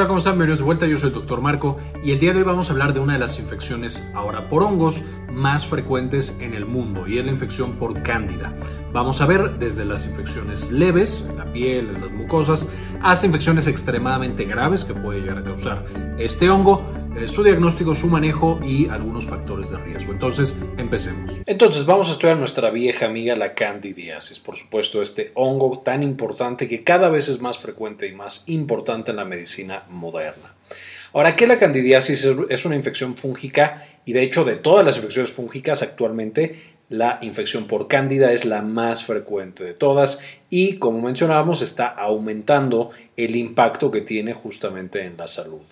Hola, ¿cómo están? Bienvenidos de vuelta, yo soy el Dr. Marco y el día de hoy vamos a hablar de una de las infecciones ahora por hongos más frecuentes en el mundo y es la infección por cándida. Vamos a ver desde las infecciones leves, en la piel, en las mucosas, hasta infecciones extremadamente graves que puede llegar a causar este hongo eh, su diagnóstico, su manejo y algunos factores de riesgo. Entonces, empecemos. Entonces, vamos a estudiar nuestra vieja amiga la candidiasis. Por supuesto, este hongo tan importante que cada vez es más frecuente y más importante en la medicina moderna. Ahora, ¿qué la candidiasis? Es una infección fúngica y de hecho de todas las infecciones fúngicas actualmente la infección por cándida es la más frecuente de todas y como mencionábamos está aumentando el impacto que tiene justamente en la salud.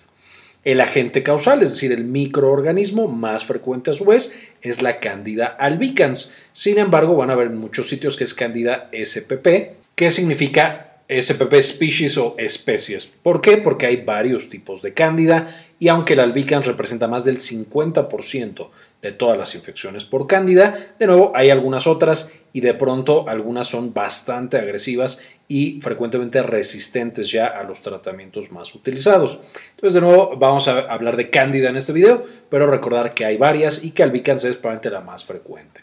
El agente causal, es decir, el microorganismo más frecuente a su vez, es la Candida albicans. Sin embargo, van a ver en muchos sitios que es Candida spp, que significa SPP species o especies. ¿Por qué? Porque hay varios tipos de cándida y aunque el albicans representa más del 50% de todas las infecciones por cándida, de nuevo hay algunas otras y de pronto algunas son bastante agresivas y frecuentemente resistentes ya a los tratamientos más utilizados. Entonces de nuevo vamos a hablar de cándida en este video, pero recordar que hay varias y que albicans es probablemente la más frecuente.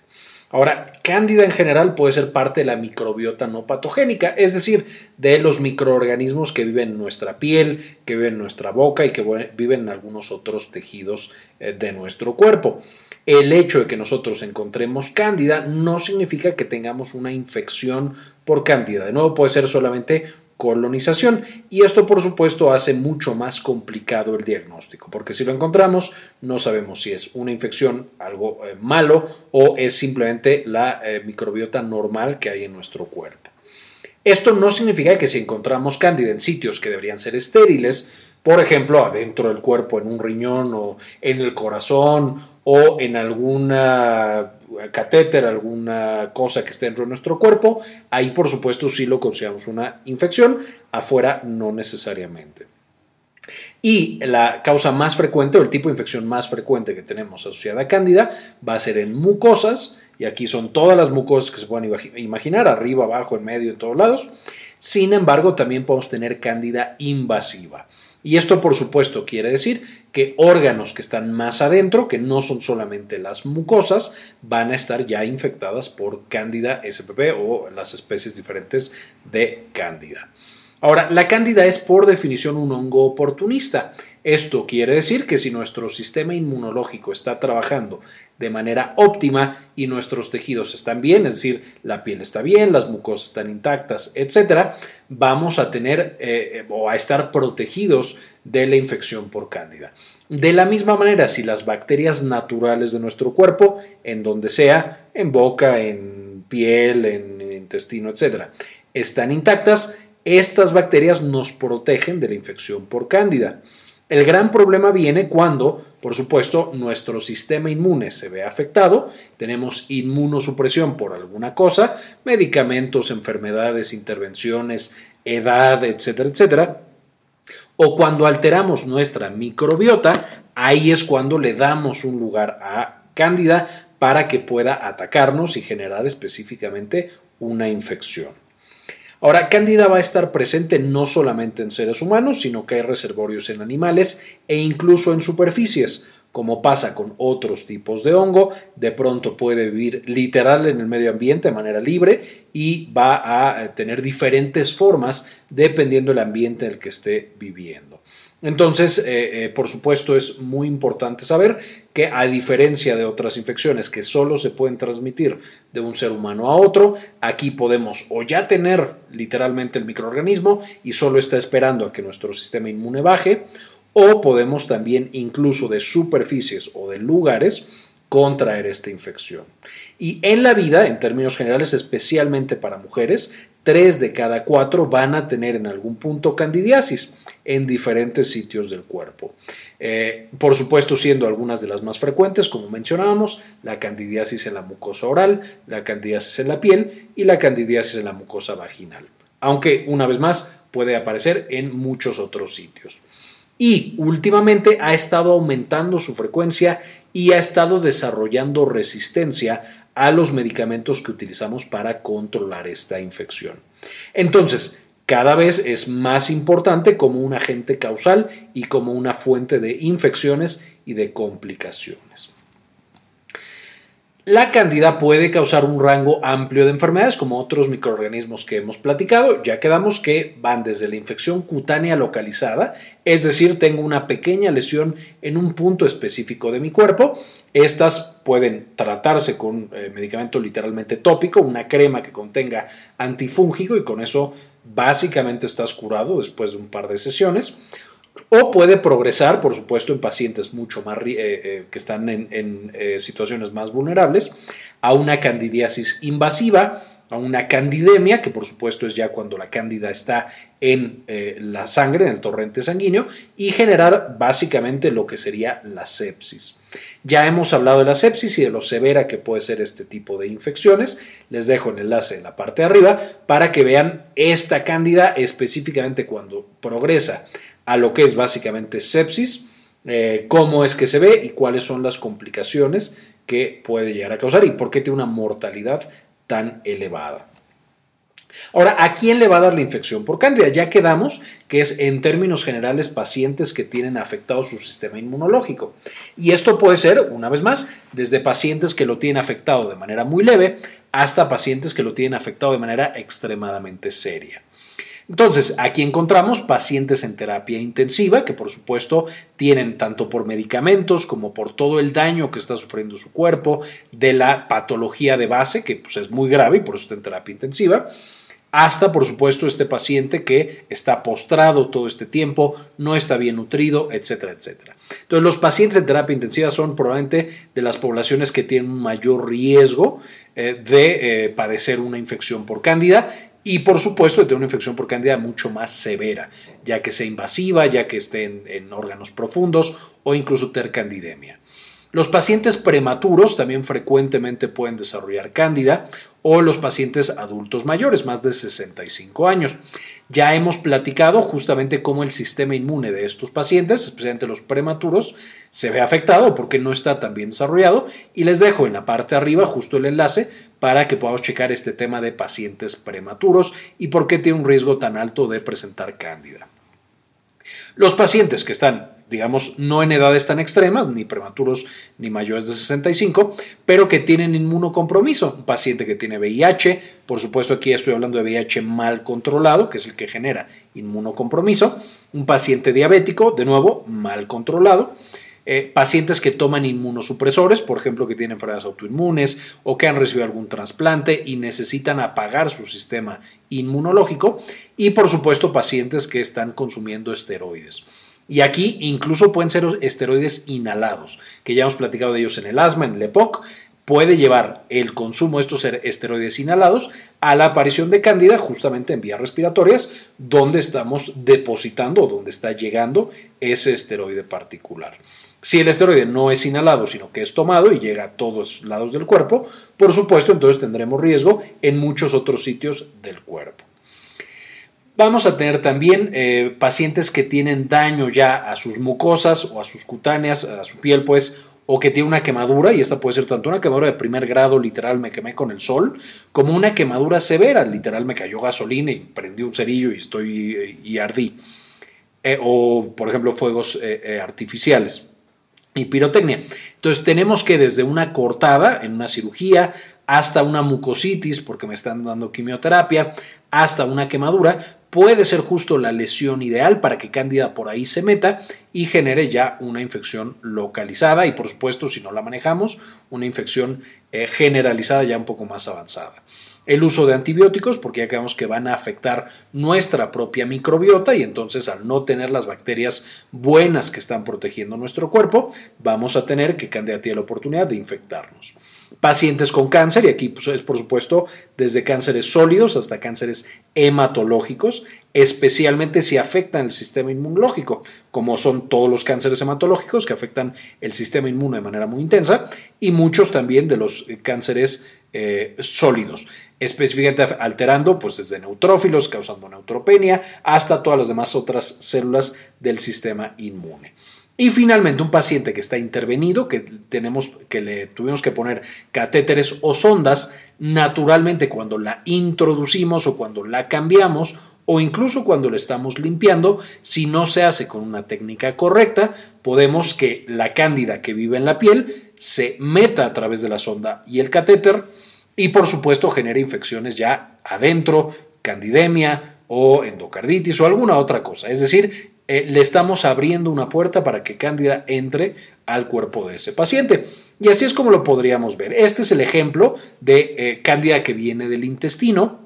Ahora, cándida en general puede ser parte de la microbiota no patogénica, es decir, de los microorganismos que viven en nuestra piel, que viven en nuestra boca y que viven en algunos otros tejidos eh, de nuestro cuerpo. El hecho de que nosotros encontremos cándida no significa que tengamos una infección por cándida. De nuevo, puede ser solamente colonización. Y esto, por supuesto, hace mucho más complicado el diagnóstico, porque si lo encontramos, no sabemos si es una infección, algo eh, malo, o es simplemente la eh, microbiota normal que hay en nuestro cuerpo. Esto no significa que si encontramos cándida en sitios que deberían ser estériles, por ejemplo, adentro del cuerpo, en un riñón o en el corazón o en alguna catéter, alguna cosa que esté dentro de nuestro cuerpo, ahí por supuesto sí lo consideramos una infección, afuera no necesariamente. Y la causa más frecuente o el tipo de infección más frecuente que tenemos asociada a cándida va a ser en mucosas, y aquí son todas las mucosas que se puedan imaginar, arriba, abajo, en medio, en todos lados. Sin embargo, también podemos tener cándida invasiva. Y esto, por supuesto, quiere decir que órganos que están más adentro, que no son solamente las mucosas, van a estar ya infectadas por Cándida spp o las especies diferentes de Cándida. Ahora, la cándida es por definición un hongo oportunista. Esto quiere decir que si nuestro sistema inmunológico está trabajando de manera óptima y nuestros tejidos están bien, es decir, la piel está bien, las mucosas están intactas, etc., vamos a tener eh, o a estar protegidos de la infección por cándida. De la misma manera, si las bacterias naturales de nuestro cuerpo, en donde sea, en boca, en piel, en intestino, etc., están intactas, estas bacterias nos protegen de la infección por cándida. El gran problema viene cuando, por supuesto, nuestro sistema inmune se ve afectado, tenemos inmunosupresión por alguna cosa, medicamentos, enfermedades, intervenciones, edad, etcétera, etcétera, o cuando alteramos nuestra microbiota, ahí es cuando le damos un lugar a cándida para que pueda atacarnos y generar específicamente una infección. Ahora, Cándida va a estar presente no solamente en seres humanos, sino que hay reservorios en animales e incluso en superficies. Como pasa con otros tipos de hongo, de pronto puede vivir literal en el medio ambiente de manera libre y va a eh, tener diferentes formas dependiendo del ambiente en el que esté viviendo. Entonces, eh, eh, por supuesto, es muy importante saber que a diferencia de otras infecciones que solo se pueden transmitir de un ser humano a otro, aquí podemos o ya tener literalmente el microorganismo y solo está esperando a que nuestro sistema inmune baje, o podemos también incluso de superficies o de lugares contraer esta infección. Y en la vida, en términos generales, especialmente para mujeres, tres de cada cuatro van a tener en algún punto candidiasis en diferentes sitios del cuerpo. Eh, por supuesto, siendo algunas de las más frecuentes, como mencionábamos, la candidiasis en la mucosa oral, la candidiasis en la piel y la candidiasis en la mucosa vaginal. Aunque, una vez más, puede aparecer en muchos otros sitios. Y últimamente ha estado aumentando su frecuencia y ha estado desarrollando resistencia a los medicamentos que utilizamos para controlar esta infección. Entonces, cada vez es más importante como un agente causal y como una fuente de infecciones y de complicaciones. La cándida puede causar un rango amplio de enfermedades como otros microorganismos que hemos platicado. Ya quedamos que van desde la infección cutánea localizada, es decir, tengo una pequeña lesión en un punto específico de mi cuerpo. Estas pueden tratarse con eh, medicamento literalmente tópico, una crema que contenga antifúngico y con eso básicamente estás curado después de un par de sesiones o puede progresar, por supuesto, en pacientes mucho más eh, eh, que están en, eh, situaciones más vulnerables, a una candidiasis invasiva, a una candidemia, que por supuesto es ya cuando la cándida está en la sangre, en el torrente sanguíneo, y generar básicamente lo que sería la sepsis. Ya hemos hablado de la sepsis y de lo severa que puede ser este tipo de infecciones. Les dejo el enlace en la parte de arriba para que vean esta cándida específicamente cuando progresa a lo que es básicamente sepsis, eh, cómo es que se ve y cuáles son las complicaciones que puede llegar a causar y por qué tiene una mortalidad tan elevada. Ahora, ¿a quién le va a dar la infección por cándida? Ya quedamos que es en términos generales pacientes que tienen afectado su sistema inmunológico. Y esto puede ser, una vez más, desde pacientes que lo tienen afectado de manera muy leve hasta pacientes que lo tienen afectado de manera extremadamente seria. Entonces, aquí encontramos pacientes en terapia intensiva que por supuesto tienen tanto por medicamentos como por todo el daño que está sufriendo su cuerpo, de la patología de base, que pues, es muy grave y por eso está en terapia intensiva, hasta por supuesto este paciente que está postrado todo este tiempo, no está bien nutrido, etcétera, etcétera. Entonces los pacientes en terapia intensiva son probablemente de las poblaciones que tienen un mayor riesgo eh, de eh, padecer una infección por cándida y por supuesto de una infección por cándida mucho más severa, ya que sea invasiva, ya que esté en, órganos profundos o incluso tener candidemia. Los pacientes prematuros también frecuentemente pueden desarrollar cándida o los pacientes adultos mayores, más de 65 años. Ya hemos platicado justamente cómo el sistema inmune de estos pacientes, especialmente los prematuros, se ve afectado porque no está tan bien desarrollado y les dejo en la parte de arriba justo el enlace para que podamos checar este tema de pacientes prematuros y por qué tiene un riesgo tan alto de presentar cándida. Los pacientes que están, digamos, no en edades tan extremas, ni prematuros ni mayores de 65, pero que tienen inmunocompromiso. Un paciente que tiene VIH, por supuesto aquí estoy hablando de VIH mal controlado, que es el que genera inmunocompromiso. Un paciente diabético, de nuevo, mal controlado eh, pacientes que toman inmunosupresores, por ejemplo, que tienen enfermedades autoinmunes o que han recibido algún trasplante y necesitan apagar su sistema inmunológico, y por supuesto pacientes que están consumiendo esteroides. Y aquí incluso pueden ser esteroides inhalados, que ya hemos platicado de ellos en el asma, en el EPOC, puede llevar el consumo de estos esteroides inhalados a la aparición de cándida justamente en vías respiratorias, donde estamos depositando o donde está llegando ese esteroide particular. Si el esteroide no es inhalado, sino que es tomado y llega a todos lados del cuerpo, por supuesto, entonces tendremos riesgo en muchos otros sitios del cuerpo. Vamos a tener también eh, pacientes que tienen daño ya a sus mucosas o a sus cutáneas, a su piel, pues, o que tiene una quemadura, y esta puede ser tanto una quemadura de primer grado, literal me quemé con el sol, como una quemadura severa, literal me cayó gasolina y prendí un cerillo y estoy y ardí. Eh, o, por ejemplo, fuegos eh, artificiales y pirotecnia. Entonces tenemos que desde una cortada en una cirugía hasta una mucositis porque me están dando quimioterapia, hasta una quemadura, puede ser justo la lesión ideal para que Cándida por ahí se meta y genere ya una infección localizada y por supuesto si no la manejamos, una infección eh, generalizada ya un poco más avanzada el uso de antibióticos, porque ya creemos que van a afectar nuestra propia microbiota y entonces al no tener las bacterias buenas que están protegiendo nuestro cuerpo, vamos a tener que Candida tiene la oportunidad de infectarnos. Pacientes con cáncer, y aquí pues, es por supuesto desde cánceres sólidos hasta cánceres hematológicos, especialmente si afectan el sistema inmunológico, como son todos los cánceres hematológicos que afectan el sistema inmune de manera muy intensa, y muchos también de los eh, cánceres eh, sólidos específicamente alterando pues desde neutrófilos causando neutropenia hasta todas las demás otras células del sistema inmune. Y finalmente un paciente que está intervenido, que tenemos que le tuvimos que poner catéteres o sondas, naturalmente cuando la introducimos o cuando la cambiamos o incluso cuando lo estamos limpiando, si no se hace con una técnica correcta, podemos que la cándida que vive en la piel se meta a través de la sonda y el catéter y por supuesto genere infecciones ya adentro, candidemia o endocarditis o alguna otra cosa. Es decir, eh, le estamos abriendo una puerta para que cándida entre al cuerpo de ese paciente. Y así es como lo podríamos ver. Este es el ejemplo de eh, cándida que viene del intestino.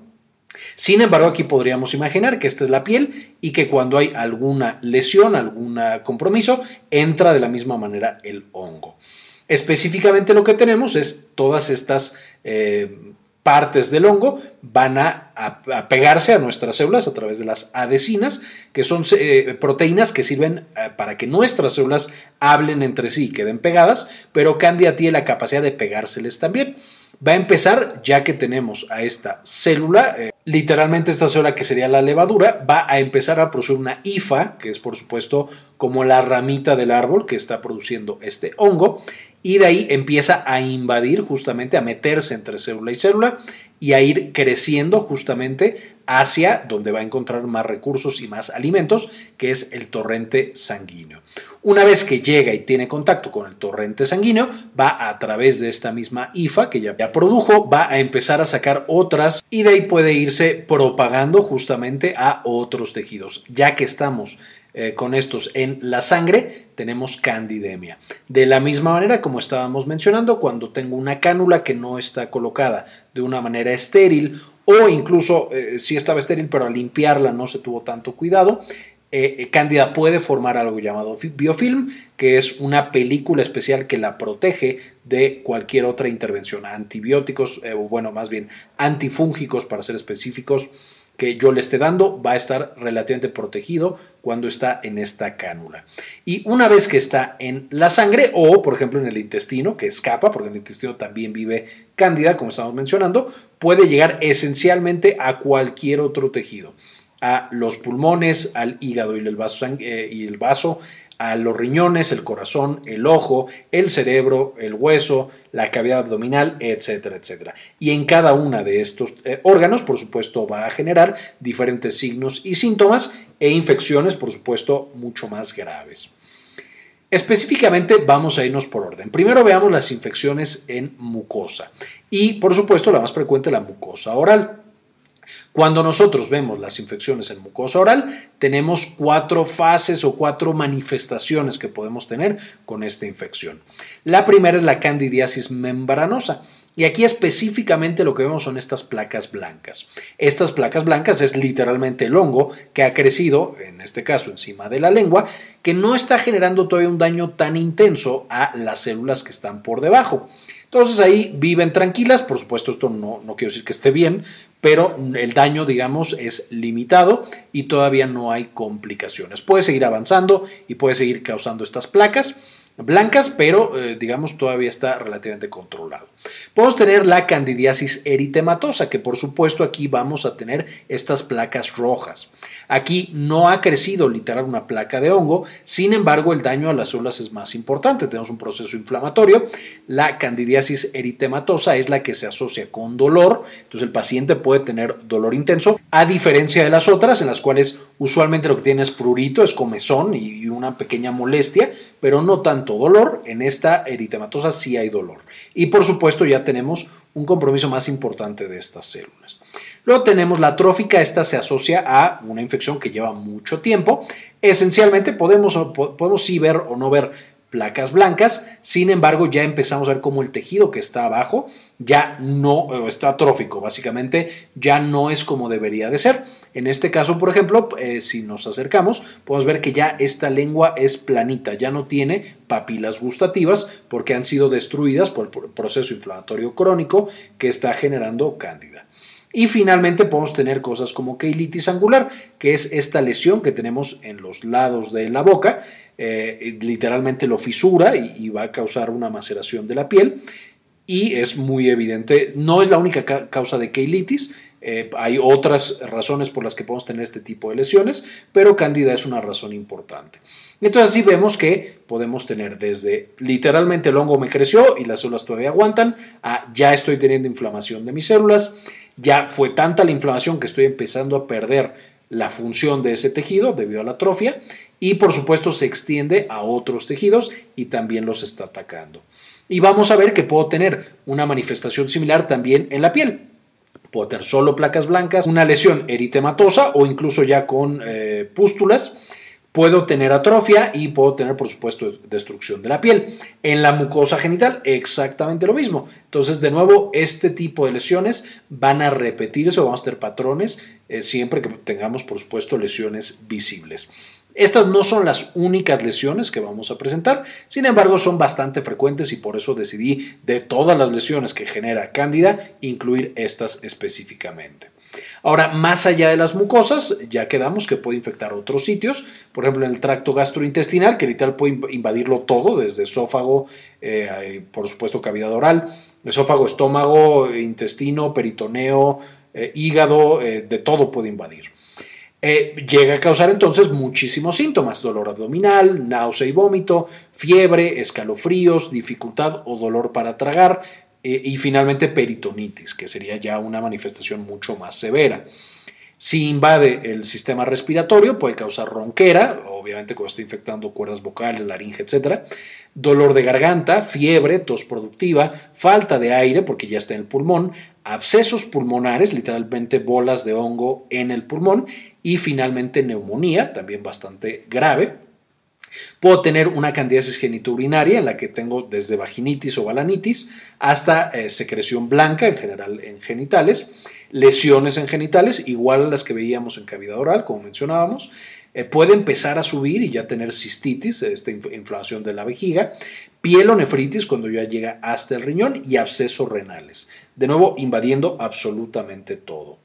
Sin embargo, aquí podríamos imaginar que esta es la piel y que cuando hay alguna lesión, algún compromiso, entra de la misma manera el hongo. Específicamente lo que tenemos es todas estas eh, partes del hongo van a, pegarse a nuestras células a través de las adhesinas, que son eh, proteínas que sirven eh, para que nuestras células hablen entre sí y queden pegadas, pero Candida tiene la capacidad de pegárseles también. Va a empezar, ya que tenemos a esta célula, eh, literalmente esta célula que sería la levadura, va a empezar a producir una hifa, que es por supuesto como la ramita del árbol que está produciendo este hongo, y de ahí empieza a invadir justamente, a meterse entre célula y célula y a ir creciendo justamente hacia donde va a encontrar más recursos y más alimentos, que es el torrente sanguíneo. Una vez que llega y tiene contacto con el torrente sanguíneo, va a través de esta misma IFA que ya produjo, va a empezar a sacar otras y de ahí puede irse propagando justamente a otros tejidos, ya que estamos eh, con estos en la sangre, tenemos candidemia. De la misma manera, como estábamos mencionando, cuando tengo una cánula que no está colocada de una manera estéril o incluso eh, si estaba estéril, pero al limpiarla no se tuvo tanto cuidado, eh, Cándida puede formar algo llamado biofilm, que es una película especial que la protege de cualquier otra intervención, antibióticos, o bueno, más bien antifúngicos para ser específicos, que yo le esté dando va a estar relativamente protegido cuando está en esta cánula. Y una vez que está en la sangre o, por ejemplo, en el intestino, que escapa, porque el intestino también vive cándida, como estamos mencionando, puede llegar esencialmente a cualquier otro tejido a los pulmones, al hígado y el eh, y el vaso a los riñones, el corazón, el ojo, el cerebro, el hueso, la cavidad abdominal, etcétera, etcétera. Y en cada uno de estos eh, órganos, por supuesto, va a generar diferentes signos y síntomas e infecciones, por supuesto, mucho más graves. Específicamente vamos a irnos por orden. Primero veamos las infecciones en mucosa y por supuesto la más frecuente la mucosa oral. Cuando nosotros vemos las infecciones en mucosa oral, tenemos cuatro fases o cuatro manifestaciones que podemos tener con esta infección. La primera es la candidiasis membranosa. Y aquí específicamente lo que vemos son estas placas blancas. Estas placas blancas es literalmente el hongo que ha crecido, en este caso encima de la lengua, que no está generando todavía un daño tan intenso a las células que están por debajo. Entonces ahí viven tranquilas, por supuesto esto no, no quiero decir que esté bien, pero el daño, digamos, es limitado y todavía no hay complicaciones. Puede seguir avanzando y puede seguir causando estas placas blancas, pero eh, digamos todavía está relativamente controlado. Podemos tener la candidiasis eritematosa, que por supuesto aquí vamos a tener estas placas rojas. Aquí no ha crecido literal una placa de hongo, sin embargo el daño a las células es más importante, tenemos un proceso inflamatorio. La candidiasis eritematosa es la que se asocia con dolor, entonces el paciente puede tener dolor intenso, a diferencia de las otras en las cuales usualmente lo que tiene es prurito, es comezón y una pequeña molestia, pero no tanto dolor. En esta eritematosa sí hay dolor. Y por supuesto ya tenemos un compromiso más importante de estas células. Luego tenemos la trófica, esta se asocia a una infección que lleva mucho tiempo. Esencialmente podemos, podemos sí ver o no ver placas blancas, sin embargo ya empezamos a ver cómo el tejido que está abajo ya no está atrófico, básicamente ya no es como debería de ser. En este caso, por ejemplo, eh, si nos acercamos, podemos ver que ya esta lengua es planita, ya no tiene papilas gustativas porque han sido destruidas por el proceso inflamatorio crónico que está generando cándida. Y finalmente podemos tener cosas como queilitis angular, que es esta lesión que tenemos en los lados de la boca, eh, literalmente lo fisura y, va a causar una maceración de la piel. Y es muy evidente, no es la única causa de queilitis, eh, hay otras razones por las que podemos tener este tipo de lesiones, pero cándida es una razón importante. Entonces así vemos que podemos tener desde literalmente el hongo me creció y las células todavía aguantan, a ya estoy teniendo inflamación de mis células, ya fue tanta la inflamación que estoy empezando a perder la función de ese tejido debido a la atrofia y por supuesto se extiende a otros tejidos y también los está atacando. Y vamos a ver que puedo tener una manifestación similar también en la piel. Puedo tener solo placas blancas, una lesión eritematosa o incluso ya con eh, pústulas Puedo tener atrofia y puedo tener, por supuesto, destrucción de la piel. En la mucosa genital, exactamente lo mismo. Entonces, de nuevo, este tipo de lesiones van a repetirse o vamos a tener patrones eh, siempre que tengamos, por supuesto, lesiones visibles. Estas no son las únicas lesiones que vamos a presentar, sin embargo son bastante frecuentes y por eso decidí de todas las lesiones que genera Cándida incluir estas específicamente. Ahora, más allá de las mucosas, ya quedamos que puede infectar otros sitios, por ejemplo en el tracto gastrointestinal, que literal puede invadirlo todo, desde esófago, eh, por supuesto cavidad oral, esófago, estómago, intestino, peritoneo, eh, hígado, eh, de todo puede invadir. llega a causar entonces muchísimos síntomas, dolor abdominal, náusea y vómito, fiebre, escalofríos, dificultad o dolor para tragar, eh, y finalmente peritonitis, que sería ya una manifestación mucho más severa. Si invade el sistema respiratorio, puede causar ronquera, obviamente cuando está infectando cuerdas vocales, laringe, etc. Dolor de garganta, fiebre, tos productiva, falta de aire porque ya está en el pulmón, abscesos pulmonares, literalmente bolas de hongo en el pulmón, y finalmente neumonía, también bastante grave. Puedo tener una candidiasis genitourinaria en la que tengo desde vaginitis o balanitis hasta eh, secreción blanca, en general en genitales, lesiones en genitales, igual a las que veíamos en cavidad oral, como mencionábamos. Eh, puede empezar a subir y ya tener cistitis, esta inflamación de la vejiga, pielonefritis cuando ya llega hasta el riñón y abscesos renales. De nuevo, invadiendo absolutamente todo.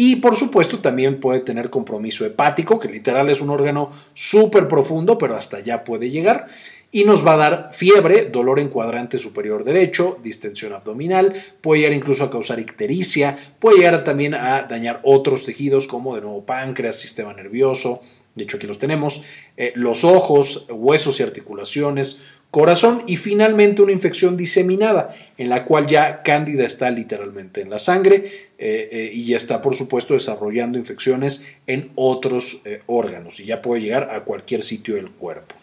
Y por supuesto también puede tener compromiso hepático, que literal es un órgano súper profundo, pero hasta allá puede llegar. Y nos va a dar fiebre, dolor en cuadrante superior derecho, distensión abdominal, puede llegar incluso a causar ictericia, puede llegar también a dañar otros tejidos como de nuevo páncreas, sistema nervioso, de hecho aquí los tenemos, eh, los ojos, huesos y articulaciones, corazón y finalmente una infección diseminada en la cual ya cándida está literalmente en la sangre eh, eh, y ya está por supuesto desarrollando infecciones en otros eh, órganos y ya puede llegar a cualquier sitio del cuerpo.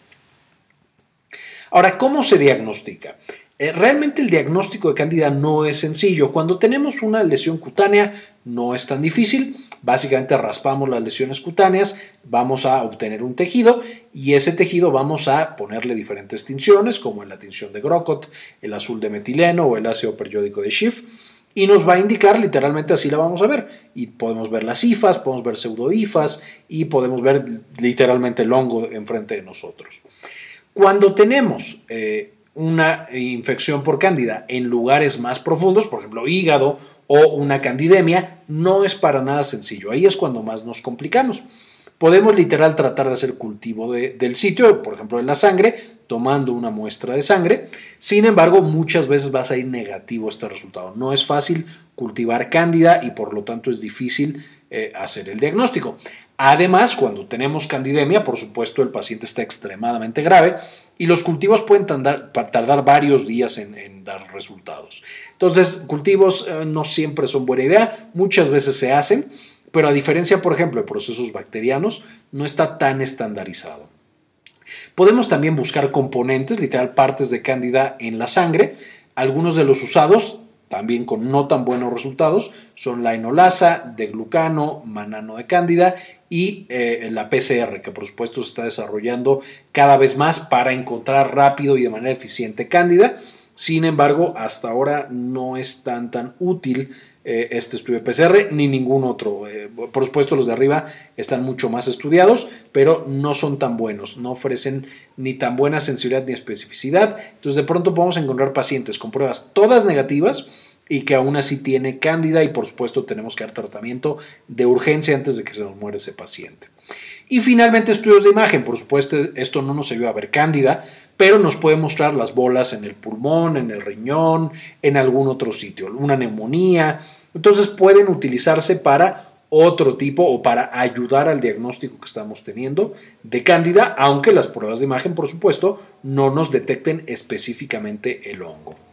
Ahora, ¿cómo se diagnostica? realmente el diagnóstico de cándida no es sencillo. Cuando tenemos una lesión cutánea no es tan difícil Básicamente raspamos las lesiones cutáneas, vamos a obtener un tejido y ese tejido vamos a ponerle diferentes tinciones, como en la tinción de Grocott, el azul de metileno o el ácido periódico de Schiff, y nos va a indicar literalmente así la vamos a ver. Y podemos ver las ifas, podemos ver pseudoifas y podemos ver literalmente el hongo enfrente de nosotros. Cuando tenemos eh, una infección por cándida en lugares más profundos, por ejemplo hígado o una candidemia, no es para nada sencillo. Ahí es cuando más nos complicamos. Podemos literal tratar de hacer cultivo del sitio, por ejemplo en la sangre, tomando una muestra de sangre. Sin embargo, muchas veces va a salir negativo este resultado. No es fácil cultivar cándida y por lo tanto es difícil eh, hacer el diagnóstico. Además, cuando tenemos candidemia, por supuesto el paciente está extremadamente grave y los cultivos pueden tardar, varios días en, dar resultados. Entonces, cultivos eh, no siempre son buena idea, muchas veces se hacen, pero a diferencia, por ejemplo, de procesos bacterianos, no está tan estandarizado. Podemos también buscar componentes, literal partes de cándida en la sangre. Algunos de los usados también con no tan buenos resultados, son la enolasa, de glucano, manano de cándida y eh, la PCR, que por supuesto se está desarrollando cada vez más para encontrar rápido y de manera eficiente cándida. Sin embargo, hasta ahora no es tan, tan útil eh, este estudio de PCR ni ningún otro. Eh, por supuesto, los de arriba están mucho más estudiados, pero no son tan buenos, no ofrecen ni tan buena sensibilidad ni especificidad. Entonces, de pronto podemos encontrar pacientes con pruebas todas negativas y que aún así tiene cándida y por supuesto tenemos que dar tratamiento de urgencia antes de que se nos muera ese paciente. Y finalmente estudios de imagen, por supuesto esto no nos ayuda a ver cándida, pero nos puede mostrar las bolas en el pulmón, en el riñón, en algún otro sitio, una neumonía. Entonces pueden utilizarse para otro tipo o para ayudar al diagnóstico que estamos teniendo de cándida, aunque las pruebas de imagen, por supuesto, no nos detecten específicamente el hongo.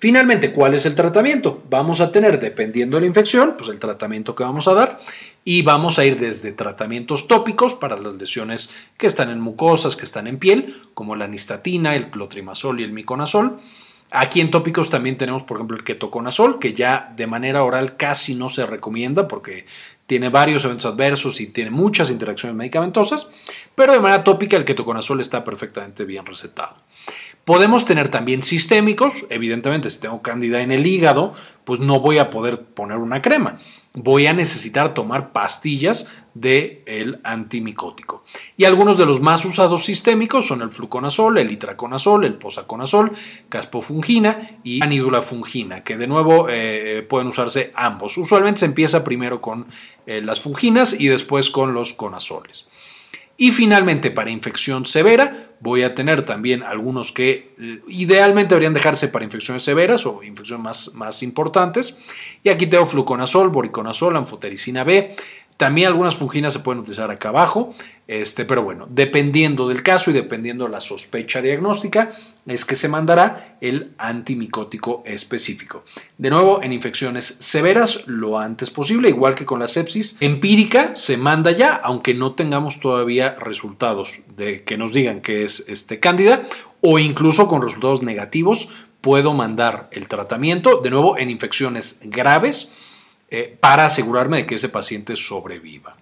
Finalmente, ¿cuál es el tratamiento? Vamos a tener, dependiendo de la infección, pues el tratamiento que vamos a dar. Y vamos a ir desde tratamientos tópicos para las lesiones que están en mucosas, que están en piel, como la nistatina, el clotrimazol y el miconazol. Aquí en tópicos también tenemos, por ejemplo, el ketoconazol, que ya de manera oral casi no se recomienda porque tiene varios eventos adversos y tiene muchas interacciones medicamentosas, pero de manera tópica el ketoconazol está perfectamente bien recetado. Podemos tener también sistémicos, evidentemente si tengo cándida en el hígado, pues no voy a poder poner una crema. Voy a necesitar tomar pastillas del el antimicótico. Y algunos de los más usados sistémicos son el fluconazol, el itraconazol, el posaconazol, caspofungina y anidulafungina, que de nuevo eh, pueden usarse ambos. Usualmente se empieza primero con eh, las funginas y después con los conazoles. Y finalmente, para infección severa, voy a tener también algunos que eh, idealmente deberían dejarse para infecciones severas o infecciones más, más importantes. Y aquí tengo fluconazol, boriconazol, anfotericina B, también algunas funginas se pueden utilizar acá abajo, este, pero bueno, dependiendo del caso y dependiendo de la sospecha diagnóstica, es que se mandará el antimicótico específico. De nuevo, en infecciones severas, lo antes posible, igual que con la sepsis empírica, se manda ya, aunque no tengamos todavía resultados de que nos digan que es este, cándida, o incluso con resultados negativos, puedo mandar el tratamiento, de nuevo, en infecciones graves eh, para asegurarme de que ese paciente sobreviva.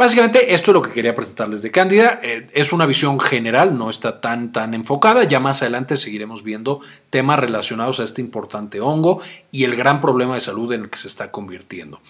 Básicamente esto es lo que quería presentarles de Cándida. Eh, es una visión general, no está tan, tan enfocada. Ya más adelante seguiremos viendo temas relacionados a este importante hongo y el gran problema de salud en el que se está convirtiendo.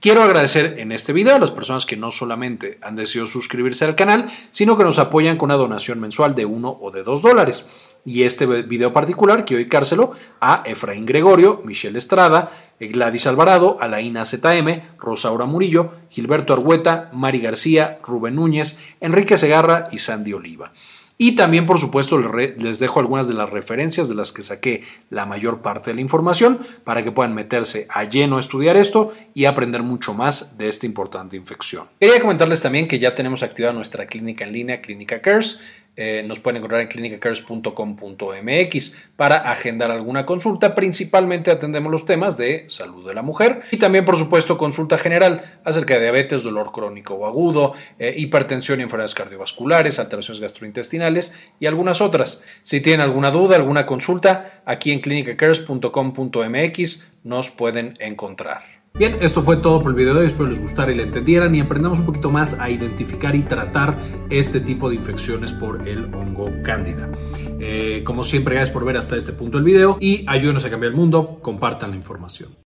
Quiero agradecer en este video a las personas que no solamente han decidido suscribirse al canal, sino que nos apoyan con una donación mensual de 1 o de 2 dólares y este video particular quiero dedicárselo a Efraín Gregorio, Michelle Estrada, Gladys Alvarado, Alaina ZM, Rosaura Murillo, Gilberto Argueta, Mari García, Rubén Núñez, Enrique Segarra y Sandy Oliva. Y también, por supuesto, les dejo algunas de las referencias de las que saqué la mayor parte de la información para que puedan meterse a lleno a estudiar esto y aprender mucho más de esta importante infección. Quería comentarles también que ya tenemos activada nuestra clínica en línea, Clínica Cares. Eh, nos pueden encontrar en clinicacares.com.mx para agendar alguna consulta. Principalmente atendemos los temas de salud de la mujer y también, por supuesto, consulta general acerca de diabetes, dolor crónico o agudo, eh, hipertensión y enfermedades cardiovasculares, alteraciones gastrointestinales y algunas otras. Si tienen alguna duda, alguna consulta, aquí en clinicacares.com.mx nos pueden encontrar. Bien, esto fue todo por el video de hoy, espero les gustara y le entendieran y aprendamos un poquito más a identificar y tratar este tipo de infecciones por el hongo cándida. Eh, como siempre, gracias por ver hasta este punto el video y ayúdenos a cambiar el mundo, compartan la información.